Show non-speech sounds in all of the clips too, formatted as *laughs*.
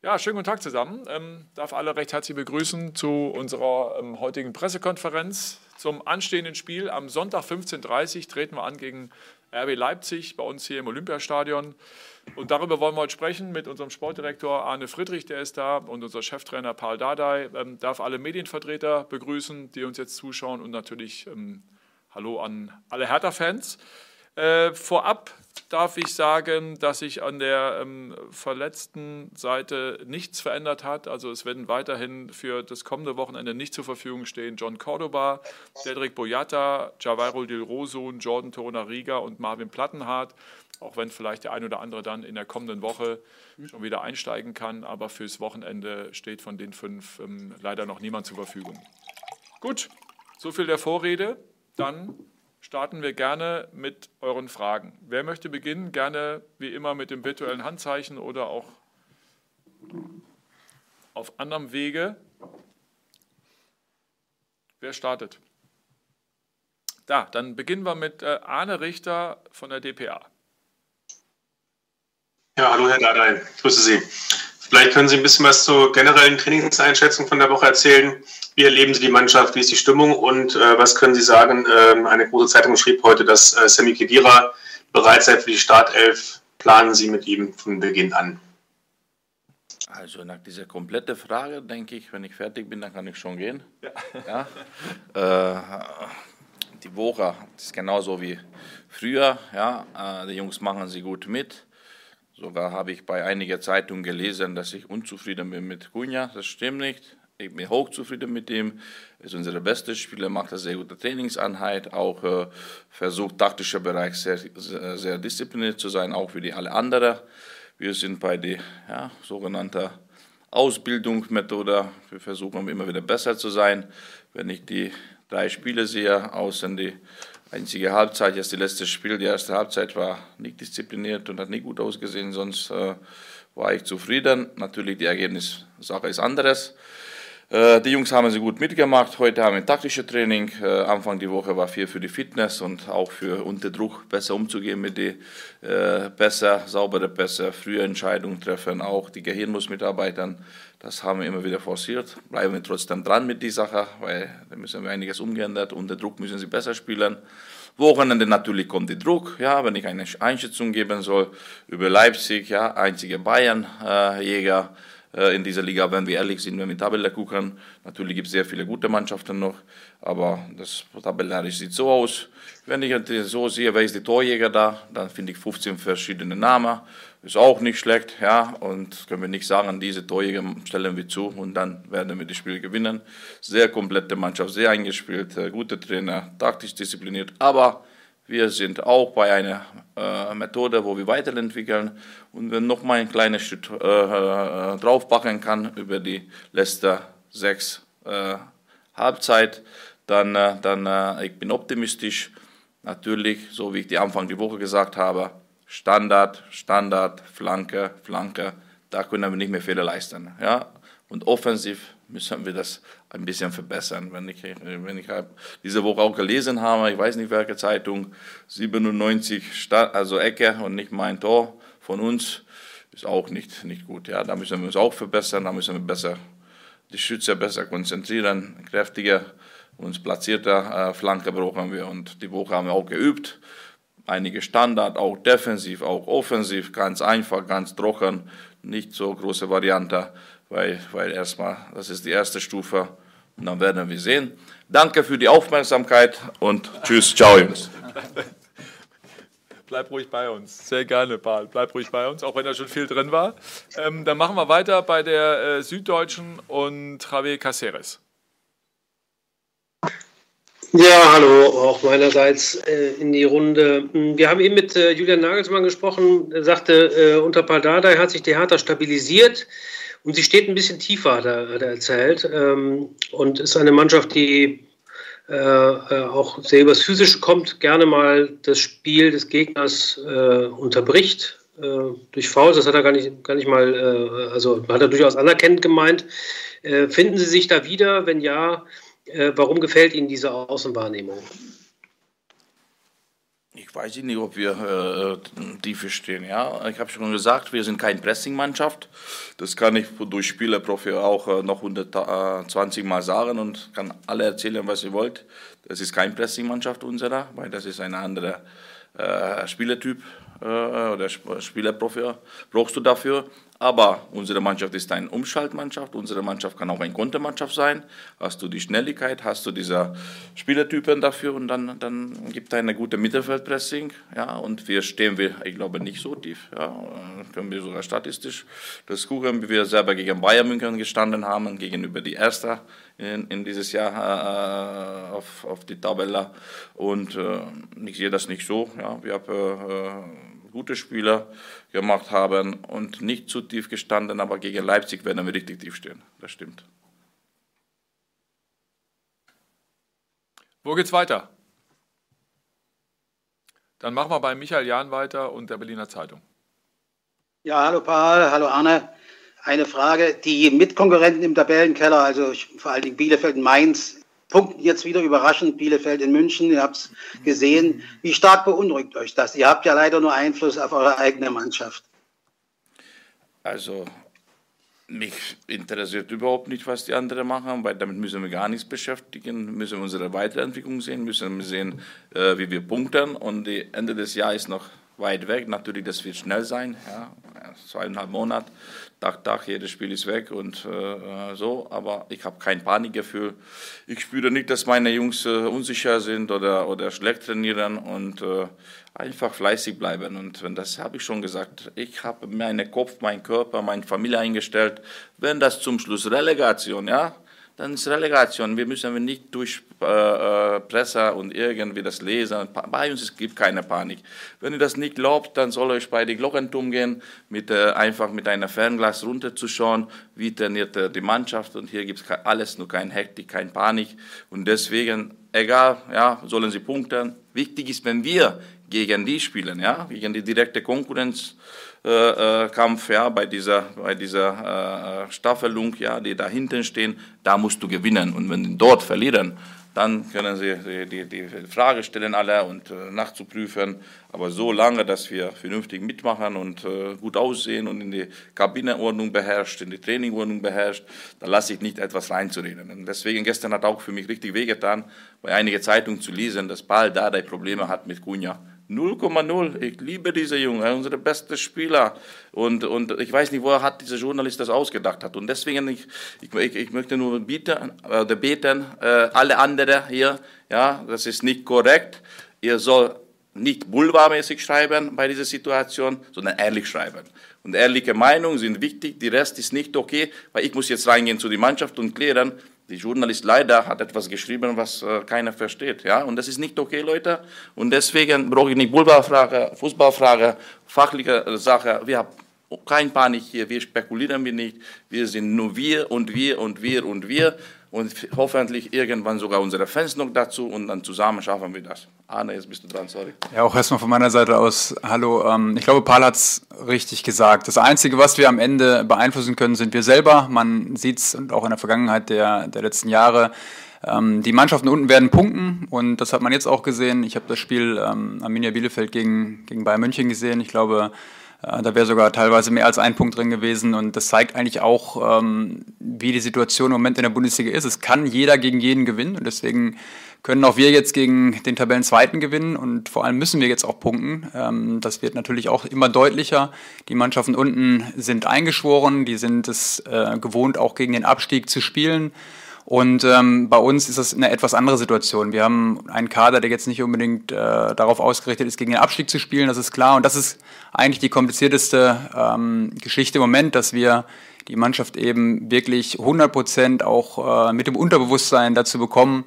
Ja, schönen guten Tag zusammen. Ähm, darf alle recht herzlich begrüßen zu unserer ähm, heutigen Pressekonferenz zum anstehenden Spiel. Am Sonntag 15.30 Uhr treten wir an gegen RB Leipzig bei uns hier im Olympiastadion. Und darüber wollen wir heute sprechen mit unserem Sportdirektor Arne Friedrich, der ist da, und unser Cheftrainer Paul Dardai. Ähm, darf alle Medienvertreter begrüßen, die uns jetzt zuschauen und natürlich ähm, Hallo an alle Hertha-Fans. Äh, vorab darf ich sagen, dass sich an der ähm, verletzten Seite nichts verändert hat. Also es werden weiterhin für das kommende Wochenende nicht zur Verfügung stehen John Cordoba, Cedric Boyata, Javairo Del Rosun, Jordan Torunariga und Marvin Plattenhardt. Auch wenn vielleicht der ein oder andere dann in der kommenden Woche schon wieder einsteigen kann. Aber fürs Wochenende steht von den fünf ähm, leider noch niemand zur Verfügung. Gut, so viel der Vorrede. Dann starten wir gerne mit euren Fragen. Wer möchte beginnen? Gerne wie immer mit dem virtuellen Handzeichen oder auch auf anderem Wege. Wer startet? Da, dann beginnen wir mit äh, Arne Richter von der DPA. Ja, hallo Herr ich grüße Sie. Vielleicht können Sie ein bisschen was zur generellen Trainingseinschätzung von der Woche erzählen. Wie erleben Sie die Mannschaft? Wie ist die Stimmung? Und äh, was können Sie sagen? Ähm, eine große Zeitung schrieb heute, dass äh, Sammy Kedira bereit sei für die Startelf. Planen Sie mit ihm von Beginn an? Also nach dieser kompletten Frage denke ich, wenn ich fertig bin, dann kann ich schon gehen. Ja. ja? Äh, die Woche ist genauso wie früher. Ja? Äh, die Jungs machen sie gut mit. Sogar habe ich bei einiger Zeitungen gelesen, dass ich unzufrieden bin mit Cunha. Das stimmt nicht. Ich bin hochzufrieden mit ihm. Er ist unser bester Spieler, macht eine sehr gute Trainingseinheit, auch äh, versucht taktischer Bereich sehr, sehr, sehr, diszipliniert zu sein, auch wie die alle anderen. Wir sind bei der ja, sogenannten Ausbildungsmethode. Wir versuchen immer wieder besser zu sein. Wenn ich die drei Spiele sehe, außer die einzige Halbzeit, jetzt die letzte Spiel, die erste Halbzeit war nicht diszipliniert und hat nicht gut ausgesehen, sonst äh, war ich zufrieden. Natürlich die Ergebnissache ist anderes. Äh, die Jungs haben sie gut mitgemacht. Heute haben wir ein taktisches Training. Äh, Anfang der Woche war viel für die Fitness und auch für unter Druck besser umzugehen mit den äh, besser, saubere Pässe, frühe Entscheidungen treffen. Auch die Gehirn muss mitarbeiten. Das haben wir immer wieder forciert. Bleiben wir trotzdem dran mit dieser Sache, weil da müssen wir einiges umgeändert. Unter Druck müssen sie besser spielen. Wochenende natürlich kommt der Druck, ja, wenn ich eine Einschätzung geben soll über Leipzig, ja, einzige Bayern-Jäger. Äh, in dieser Liga, wenn wir ehrlich sind, wenn wir Tabelle gucken. Natürlich gibt es sehr viele gute Mannschaften noch, aber das tabellarisch sieht so aus. Wenn ich so sehe, wer ist der Torjäger da, dann finde ich 15 verschiedene Namen. Ist auch nicht schlecht, ja, und können wir nicht sagen, diese Torjäger stellen wir zu und dann werden wir das Spiel gewinnen. Sehr komplette Mannschaft, sehr eingespielt, äh, gute Trainer, taktisch diszipliniert, aber wir sind auch bei einer äh, Methode, wo wir weiterentwickeln und wenn noch mal ein kleines Stück äh, äh, draufpacken kann über die letzte sechs äh, Halbzeit, dann, äh, dann äh, ich bin optimistisch. Natürlich, so wie ich die Anfang der Woche gesagt habe, Standard, Standard, Flanke, Flanke, da können wir nicht mehr Fehler leisten. Ja? Und offensiv müssen wir das ein bisschen verbessern. Wenn ich, wenn ich diese Woche auch gelesen habe, ich weiß nicht welche Zeitung, 97 Stadt, also Ecke und nicht mein Tor von uns, ist auch nicht, nicht gut. Ja, da müssen wir uns auch verbessern, da müssen wir besser die Schütze besser konzentrieren, kräftiger, uns platzierter äh, Flanke brauchen wir und die Woche haben wir auch geübt. Einige Standard, auch defensiv, auch offensiv, ganz einfach, ganz trocken, nicht so große Variante weil, weil erstmal, das ist die erste Stufe und dann werden wir sehen. Danke für die Aufmerksamkeit und tschüss, ciao Jungs. Bleib ruhig bei uns. Sehr gerne, Paul. Bleib ruhig bei uns, auch wenn da schon viel drin war. Ähm, dann machen wir weiter bei der äh, Süddeutschen und Javier Caceres. Ja, hallo, auch meinerseits äh, in die Runde. Wir haben eben mit äh, Julian Nagelsmann gesprochen. Er sagte, äh, unter Paldada hat sich die Hertha stabilisiert. Und sie steht ein bisschen tiefer, hat er, er erzählt. Ähm, und ist eine Mannschaft, die äh, äh, auch sehr übers Physische kommt, gerne mal das Spiel des Gegners äh, unterbricht. Äh, durch Fouls, das hat er gar nicht, gar nicht mal, äh, also hat er durchaus anerkennend gemeint. Äh, finden Sie sich da wieder? Wenn ja, warum gefällt Ihnen diese Außenwahrnehmung? Ich weiß nicht, ob wir äh, Tiefe stehen. Ja, ich habe schon gesagt, wir sind keine Pressing-Mannschaft. Das kann ich durch Spielerprofi auch äh, noch 120 Mal sagen und kann alle erzählen, was ihr wollt. Das ist keine Pressing-Mannschaft unserer, weil das ist ein anderer äh, Spielertyp äh, oder Spielerprofi brauchst du dafür. Aber unsere Mannschaft ist eine Umschaltmannschaft. Unsere Mannschaft kann auch eine Kontermannschaft sein. Hast du die Schnelligkeit, hast du diese Spielertypen dafür und dann, dann gibt es eine gute Mittelfeldpressing. Ja, und wir stehen wir, ich glaube, nicht so tief. Ja, können wir sogar statistisch das gucken, wie wir selber gegen Bayern München gestanden haben, gegenüber die Erste in, in dieses Jahr äh, auf, auf die Tabelle. Und äh, ich sehe das nicht so. Ja, wir haben äh, gute Spieler gemacht haben und nicht zu tief gestanden, aber gegen Leipzig werden wir richtig tief stehen. Das stimmt. Wo geht's weiter? Dann machen wir bei Michael Jahn weiter und der Berliner Zeitung. Ja, hallo Paul, hallo Arne. Eine Frage. Die Mitkonkurrenten im Tabellenkeller, also vor allen Dingen Bielefeld und Mainz, punkten jetzt wieder überraschend Bielefeld in München. Ihr habt es gesehen. Wie stark beunruhigt euch das? Ihr habt ja leider nur Einfluss auf eure eigene Mannschaft. Also mich interessiert überhaupt nicht, was die anderen machen, weil damit müssen wir gar nichts beschäftigen, müssen wir unsere Weiterentwicklung sehen, müssen wir sehen, äh, wie wir punkten und die Ende des Jahres noch weit weg. Natürlich, das wird schnell sein, ja, zweieinhalb Monate. Tag, Tag, jedes Spiel ist weg und äh, so, aber ich habe kein Panikgefühl. Ich spüre nicht, dass meine Jungs äh, unsicher sind oder, oder schlecht trainieren und äh, einfach fleißig bleiben. Und das habe ich schon gesagt. Ich habe meinen Kopf, meinen Körper, meine Familie eingestellt. Wenn das zum Schluss Relegation, ja, dann ist Relegation. Wir müssen nicht durch äh, äh, Presse und irgendwie das lesen. Bei uns es gibt keine Panik. Wenn ihr das nicht glaubt, dann soll euch bei den Glockenturm gehen, mit, äh, einfach mit einem Fernglas runterzuschauen, wie trainiert äh, die Mannschaft. Und hier gibt es alles, nur kein Hektik, kein Panik. Und deswegen, egal, ja, sollen sie punkten. Wichtig ist, wenn wir gegen die spielen, ja, gegen die direkte Konkurrenz Kampf, ja, bei dieser, bei dieser äh, Staffelung, ja, die da hinten stehen, da musst du gewinnen. Und wenn sie dort verlieren, dann können sie die, die, Frage stellen alle und äh, nachzuprüfen. Aber so lange, dass wir vernünftig mitmachen und äh, gut aussehen und in die Kabinenordnung beherrscht, in die Trainingordnung beherrscht, dann lasse ich nicht etwas reinzureden. Und deswegen gestern hat auch für mich richtig wehgetan, bei einigen Zeitungen zu lesen, dass Paul Dardai Probleme hat mit Cunha. 0,0. Ich liebe diese Junge, unsere beste Spieler. Und, und ich weiß nicht, woher hat dieser Journalist das ausgedacht hat. Und deswegen, ich, ich, ich möchte nur bieten, äh, beten, äh, alle anderen hier, ja, das ist nicht korrekt. Ihr soll nicht boulevardmäßig schreiben bei dieser Situation, sondern ehrlich schreiben. Und ehrliche Meinungen sind wichtig, die Rest ist nicht okay, weil ich muss jetzt reingehen zu der Mannschaft und klären, die Journalist leider hat etwas geschrieben, was äh, keiner versteht. Ja? Und das ist nicht okay, Leute. Und deswegen brauche ich nicht Boulevardfrage, Fußballfrage, fachliche Sache. Wir haben kein Panik hier, wir spekulieren wir nicht. Wir sind nur wir und wir und wir und wir und hoffentlich irgendwann sogar unsere Fans noch dazu und dann zusammen schaffen wir das. Arne, jetzt bist du dran, sorry. Ja, auch erstmal von meiner Seite aus, hallo. Ähm, ich glaube, Paul hat es richtig gesagt. Das Einzige, was wir am Ende beeinflussen können, sind wir selber. Man sieht es und auch in der Vergangenheit der, der letzten Jahre. Ähm, die Mannschaften unten werden punkten und das hat man jetzt auch gesehen. Ich habe das Spiel ähm, Arminia Bielefeld gegen, gegen Bayern München gesehen. Ich glaube, da wäre sogar teilweise mehr als ein Punkt drin gewesen. Und das zeigt eigentlich auch, ähm, wie die Situation im Moment in der Bundesliga ist. Es kann jeder gegen jeden gewinnen. Und deswegen können auch wir jetzt gegen den Tabellenzweiten gewinnen. Und vor allem müssen wir jetzt auch punkten. Ähm, das wird natürlich auch immer deutlicher. Die Mannschaften unten sind eingeschworen. Die sind es äh, gewohnt, auch gegen den Abstieg zu spielen. Und ähm, bei uns ist das eine etwas andere Situation. Wir haben einen Kader, der jetzt nicht unbedingt äh, darauf ausgerichtet ist, gegen den Abstieg zu spielen, das ist klar. Und das ist eigentlich die komplizierteste ähm, Geschichte im Moment, dass wir die Mannschaft eben wirklich 100 Prozent auch äh, mit dem Unterbewusstsein dazu bekommen,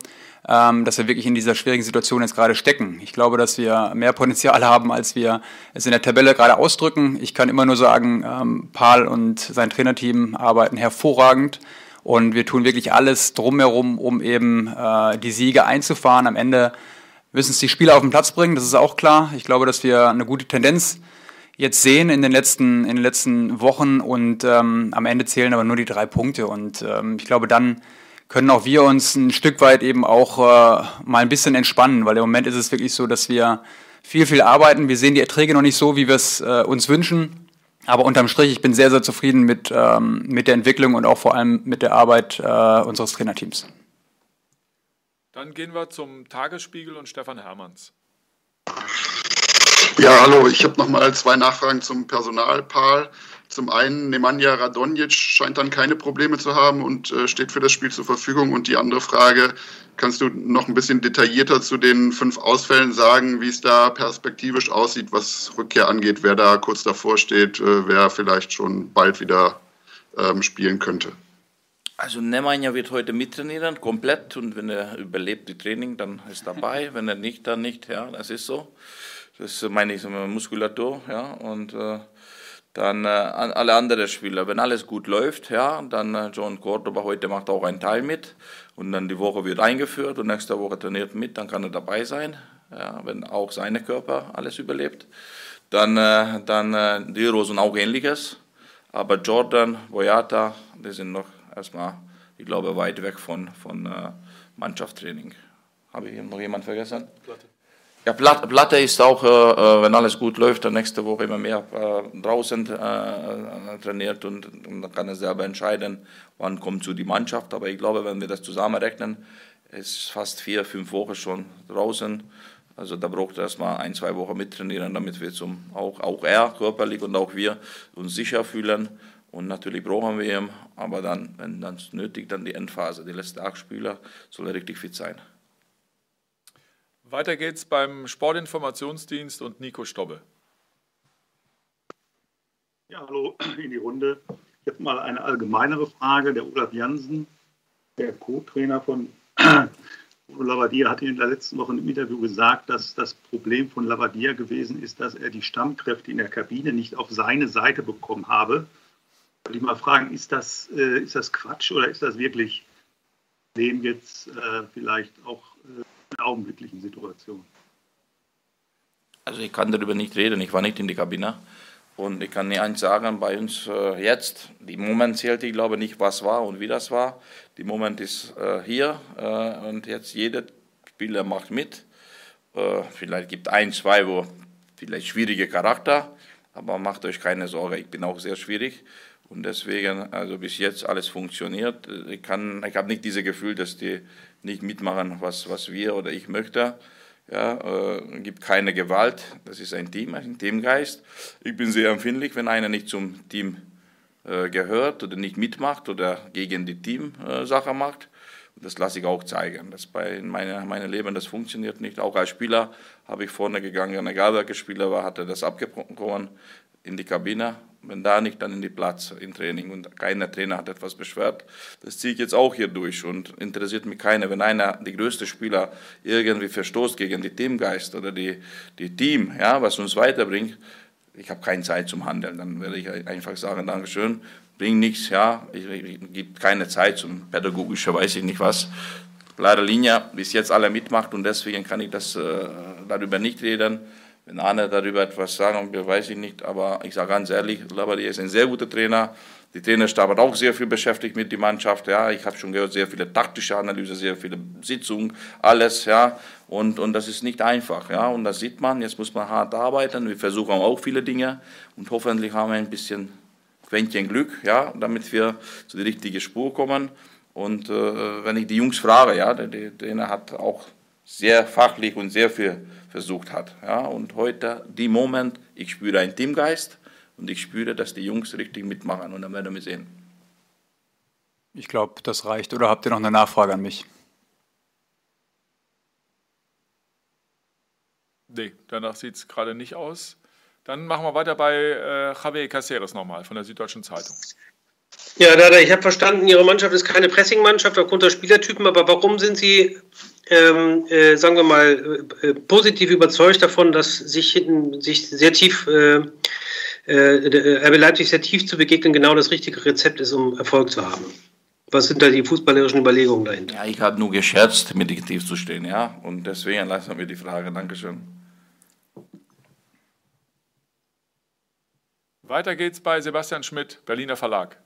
ähm, dass wir wirklich in dieser schwierigen Situation jetzt gerade stecken. Ich glaube, dass wir mehr Potenzial *laughs* haben, als wir es in der Tabelle gerade ausdrücken. Ich kann immer nur sagen, ähm, Paul und sein Trainerteam arbeiten hervorragend. Und wir tun wirklich alles drumherum, um eben äh, die Siege einzufahren. Am Ende müssen es die Spieler auf den Platz bringen, das ist auch klar. Ich glaube, dass wir eine gute Tendenz jetzt sehen in den letzten, in den letzten Wochen und ähm, am Ende zählen aber nur die drei Punkte. Und ähm, ich glaube, dann können auch wir uns ein Stück weit eben auch äh, mal ein bisschen entspannen, weil im Moment ist es wirklich so, dass wir viel, viel arbeiten. Wir sehen die Erträge noch nicht so, wie wir es äh, uns wünschen. Aber unterm Strich, ich bin sehr, sehr zufrieden mit, ähm, mit der Entwicklung und auch vor allem mit der Arbeit äh, unseres Trainerteams. Dann gehen wir zum Tagesspiegel und Stefan Hermanns. Ja, hallo, ich habe nochmal zwei Nachfragen zum Personalpaar. Zum einen, Nemanja Radonjic scheint dann keine Probleme zu haben und äh, steht für das Spiel zur Verfügung. Und die andere Frage, kannst du noch ein bisschen detaillierter zu den fünf Ausfällen sagen, wie es da perspektivisch aussieht, was Rückkehr angeht, wer da kurz davor steht, äh, wer vielleicht schon bald wieder ähm, spielen könnte? Also Nemanja wird heute mittrainieren, komplett. Und wenn er überlebt die Training, dann ist er dabei. *laughs* wenn er nicht, dann nicht. Ja, das ist so. Das ist meine Muskulatur. Ja, und äh, dann äh, alle anderen Spieler, wenn alles gut läuft, ja, dann äh, John Cordoba heute macht auch einen Teil mit und dann die Woche wird eingeführt und nächste Woche trainiert mit, dann kann er dabei sein, ja, wenn auch seine Körper alles überlebt. Dann, äh, dann äh, die Rosen auch ähnliches, aber Jordan, Boyata, die sind noch erstmal, ich glaube, weit weg von, von äh, Mannschaftstraining. Habe ich noch jemand vergessen? Platte. Ja, Platte ist auch, äh, äh, wenn alles gut läuft, dann nächste Woche immer mehr äh, draußen äh, trainiert und, und, dann kann er selber entscheiden, wann kommt zu die Mannschaft. Aber ich glaube, wenn wir das zusammenrechnen, ist fast vier, fünf Wochen schon draußen. Also da braucht er erstmal ein, zwei Wochen mittrainieren, damit wir zum, auch, auch er körperlich und auch wir uns sicher fühlen. Und natürlich brauchen wir ihn, aber dann, wenn dann nötig, dann die Endphase, die letzten acht Spieler, soll er richtig fit sein. Weiter geht's beim Sportinformationsdienst und Nico Stobbe. Ja, hallo in die Runde. Ich habe mal eine allgemeinere Frage. Der Olaf Jansen, der Co-Trainer von *clears throat* Lavadia, hat in der letzten Woche im Interview gesagt, dass das Problem von Lavadia gewesen ist, dass er die Stammkräfte in der Kabine nicht auf seine Seite bekommen habe. Wollte ich mal fragen, ist das, äh, ist das Quatsch oder ist das wirklich dem jetzt äh, vielleicht auch äh, augenblicklichen Situation? Also ich kann darüber nicht reden, ich war nicht in der Kabine. Und ich kann nicht eins sagen, bei uns äh, jetzt, die Moment zählt, ich glaube nicht, was war und wie das war. Die Moment ist äh, hier äh, und jetzt jeder Spieler macht mit. Äh, vielleicht gibt ein, zwei, wo vielleicht schwierige Charakter, aber macht euch keine Sorge, ich bin auch sehr schwierig. Und deswegen, also bis jetzt alles funktioniert. Ich, ich habe nicht dieses Gefühl, dass die nicht mitmachen, was, was wir oder ich möchte. Ja, äh, gibt keine Gewalt, das ist ein Team, ein Teamgeist. Ich bin sehr empfindlich, wenn einer nicht zum Team äh, gehört oder nicht mitmacht oder gegen die Teamsache äh, macht. Und das lasse ich auch zeigen. Das bei meinem meine Leben, das funktioniert nicht. Auch als Spieler habe ich vorne gegangen, egal welcher Spieler war, hatte das abgebrochen in die Kabine wenn da nicht, dann in die Platz im Training und keiner Trainer hat etwas beschwert. Das ziehe ich jetzt auch hier durch und interessiert mich keiner. Wenn einer, die größte Spieler, irgendwie verstoßt gegen die Teamgeist oder die, die Team, ja, was uns weiterbringt, ich habe keine Zeit zum Handeln. Dann werde ich einfach sagen, Dankeschön, bringt nichts, ja, ich, ich, gibt keine Zeit zum pädagogischer, weiß ich nicht was. Klare Linie, bis jetzt alle mitmacht und deswegen kann ich das äh, darüber nicht reden. Wenn Arne darüber etwas sagen will, weiß ich nicht. Aber ich sage ganz ehrlich, Labadie ist ein sehr guter Trainer. Die Trainerstab hat auch sehr viel beschäftigt mit der Mannschaft. Ja, ich habe schon gehört, sehr viele taktische Analyse, sehr viele Sitzungen, alles. Ja, und, und das ist nicht einfach. Ja, und das sieht man. Jetzt muss man hart arbeiten. Wir versuchen auch viele Dinge und hoffentlich haben wir ein bisschen Quäntchen Glück, ja, damit wir zu der richtigen Spur kommen. Und äh, wenn ich die Jungs frage, ja, der, der Trainer hat auch sehr fachlich und sehr viel versucht hat. Ja, und heute, die Moment, ich spüre einen Teamgeist und ich spüre, dass die Jungs richtig mitmachen und dann werden wir sehen. Ich glaube, das reicht. Oder habt ihr noch eine Nachfrage an mich? Nee, danach sieht es gerade nicht aus. Dann machen wir weiter bei äh, Javier Caceres nochmal von der Süddeutschen Zeitung. Ja, Dada, ich habe verstanden, Ihre Mannschaft ist keine Pressing-Mannschaft aufgrund der Spielertypen, aber warum sind Sie ähm, äh, sagen wir mal, äh, äh, positiv überzeugt davon, dass sich hinten sich sehr tief äh, äh, RB Leipzig sehr tief zu begegnen genau das richtige Rezept ist, um Erfolg zu haben. Was sind da die fußballerischen Überlegungen dahinter? Ja, ich habe nur gescherzt, mit tief zu stehen, ja. Und deswegen lassen wir die Frage. Dankeschön. Weiter geht's bei Sebastian Schmidt, Berliner Verlag.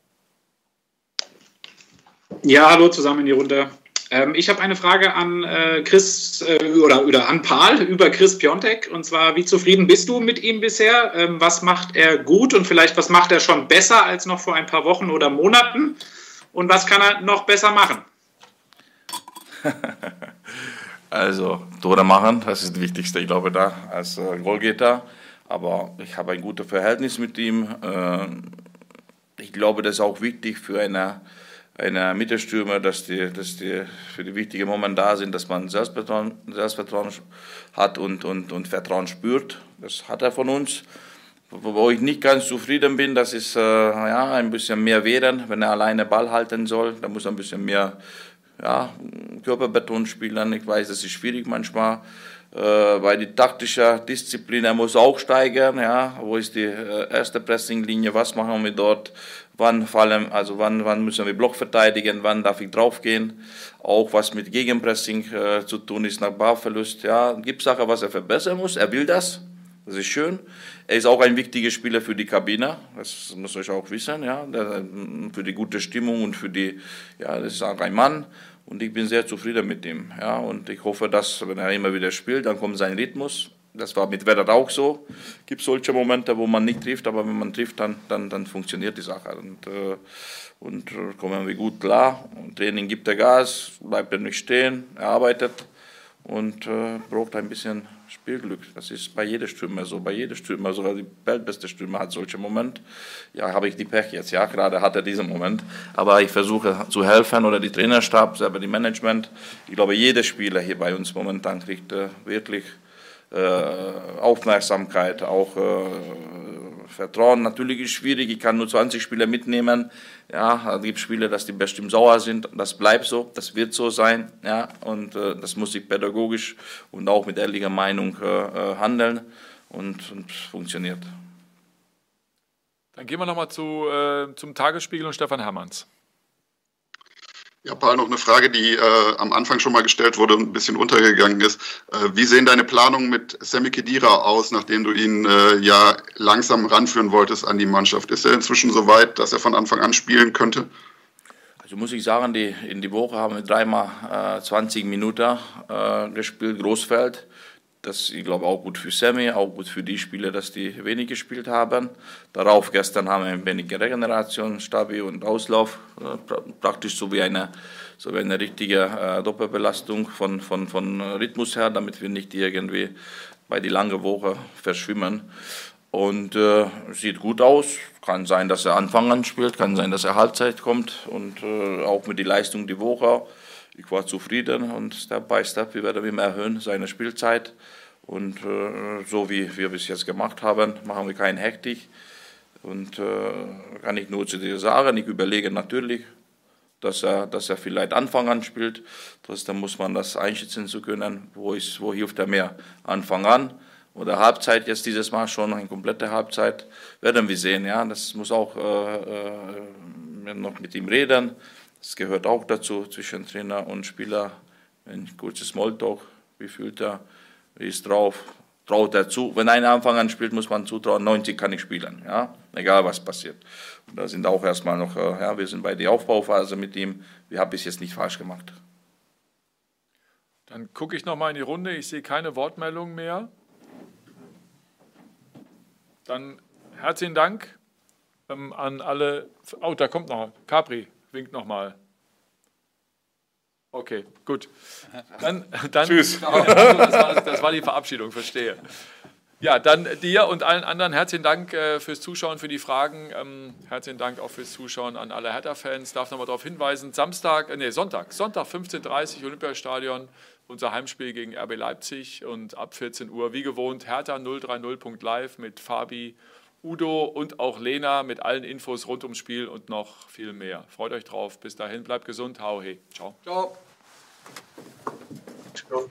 Ja, hallo zusammen in die Runde. Ähm, ich habe eine Frage an äh, Chris äh, oder, oder an Paul über Chris Piontek. Und zwar, wie zufrieden bist du mit ihm bisher? Ähm, was macht er gut und vielleicht was macht er schon besser als noch vor ein paar Wochen oder Monaten? Und was kann er noch besser machen? *laughs* also, Tore machen, das ist das Wichtigste, ich glaube, da als äh, Goalgetter. Aber ich habe ein gutes Verhältnis mit ihm. Äh, ich glaube, das ist auch wichtig für eine einer Mittelstürmer, dass die, dass die für die wichtigen Momente da sind, dass man Selbstvertrauen, Selbstvertrauen hat und, und, und Vertrauen spürt. Das hat er von uns. Wo ich nicht ganz zufrieden bin, das ist äh, ja, ein bisschen mehr Wehren, wenn er alleine Ball halten soll. Da muss er ein bisschen mehr ja, Körperbeton spielen. Ich weiß, das ist schwierig manchmal, weil die taktische Disziplin, muss auch steigern. Ja, wo ist die äh, erste Pressinglinie? Was machen wir dort? wann fallen, also wann, wann müssen wir Block verteidigen, wann darf ich draufgehen, auch was mit Gegenpressing äh, zu tun ist nach Ballverlust. Ja, gibt Sachen, was er verbessern muss. Er will das. Das ist schön. Er ist auch ein wichtiger Spieler für die Kabine. Das muss euch auch wissen. Ja, für die gute Stimmung und für die, ja, das ist auch ein Mann. Und ich bin sehr zufrieden mit ihm. Ja, und ich hoffe, dass, wenn er immer wieder spielt, dann kommt sein Rhythmus das war mit Werder auch so. Es gibt solche Momente, wo man nicht trifft, aber wenn man trifft, dann, dann, dann funktioniert die Sache. Und, äh, und äh, kommen wir gut klar. Und Training gibt er Gas, bleibt er nicht stehen, er arbeitet und äh, braucht ein bisschen Spielglück. Das ist bei jedem Stürmer so, bei jedem Stürmer, sogar die weltbeste Stürmer hat solche Momente. Ja, habe ich die Pech jetzt, ja, gerade hat er diesen Moment. Aber ich versuche zu helfen oder die Trainerstab, selber die Management. Ich glaube, jeder Spieler hier bei uns momentan kriegt äh, wirklich äh, Aufmerksamkeit, auch äh, Vertrauen. Natürlich ist es schwierig, ich kann nur 20 Spieler mitnehmen. Ja, es gibt Spieler, dass die bestimmt sauer sind. Das bleibt so, das wird so sein. Ja, und äh, das muss ich pädagogisch und auch mit ehrlicher Meinung äh, äh handeln und, und funktioniert. Dann gehen wir nochmal zu, äh, zum Tagesspiegel und Stefan Hermanns. Ja, Paul, noch eine Frage, die äh, am Anfang schon mal gestellt wurde und ein bisschen untergegangen ist. Äh, wie sehen deine Planungen mit Sammy Kedira aus, nachdem du ihn äh, ja langsam ranführen wolltest an die Mannschaft? Ist er inzwischen so weit, dass er von Anfang an spielen könnte? Also muss ich sagen, die, in die Woche haben wir dreimal 20 äh, Minuten äh, gespielt, Großfeld. Das ich glaube auch gut für Sammy, auch gut für die Spieler, dass die wenig gespielt haben. Darauf gestern haben wir ein wenig Regeneration, Stabi und Auslauf, äh, praktisch so wie eine, so wie eine richtige äh, Doppelbelastung von, von, von Rhythmus her, damit wir nicht irgendwie bei die lange Woche verschwimmen. Und äh, sieht gut aus. Kann sein, dass er Anfang an spielt, kann sein, dass er Halbzeit kommt und äh, auch mit der Leistung die Woche ich war zufrieden und Step by Step, wir werden immer erhöhen seine Spielzeit. Und äh, so wie wir bis jetzt gemacht haben, machen wir keinen Hektik. Und äh, kann ich nur zu dir sagen, ich überlege natürlich, dass er, dass er vielleicht Anfang an spielt. Trotzdem muss man das einschätzen zu können, wo, ist, wo hilft er mehr. Anfang an oder Halbzeit, jetzt dieses Mal schon eine komplette Halbzeit, werden wir sehen. Ja, das muss auch äh, äh noch mit ihm reden. Das gehört auch dazu zwischen Trainer und Spieler. Ein kurzes Smalltalk, wie fühlt er, wie ist drauf, traut er zu. Wenn einer Anfang an spielt, muss man zutrauen, 90 kann ich spielen, ja, egal was passiert. Und da sind auch erstmal noch, äh, ja, wir sind bei der Aufbauphase mit ihm. Wir haben bis jetzt nicht falsch gemacht. Dann gucke ich nochmal in die Runde. Ich sehe keine Wortmeldungen mehr. Dann herzlichen Dank ähm, an alle. Oh, da kommt noch Capri winkt nochmal. Okay, gut. Dann, dann, Tschüss. Genau, *laughs* das, war, das, war, die Verabschiedung, verstehe. Ja, dann dir und allen anderen herzlichen Dank äh, fürs Zuschauen, für die Fragen. Ähm, herzlichen Dank auch fürs Zuschauen an alle Hertha-Fans. Darf nochmal darauf hinweisen, Samstag, äh, nee, Sonntag, Sonntag 15.30 Uhr Olympiastadion, unser Heimspiel gegen RB Leipzig und ab 14 Uhr, wie gewohnt, Hertha 030.live mit Fabi Udo und auch Lena mit allen Infos rund ums Spiel und noch viel mehr. Freut euch drauf. Bis dahin, bleibt gesund. Hau he. Ciao. Ciao. Ciao.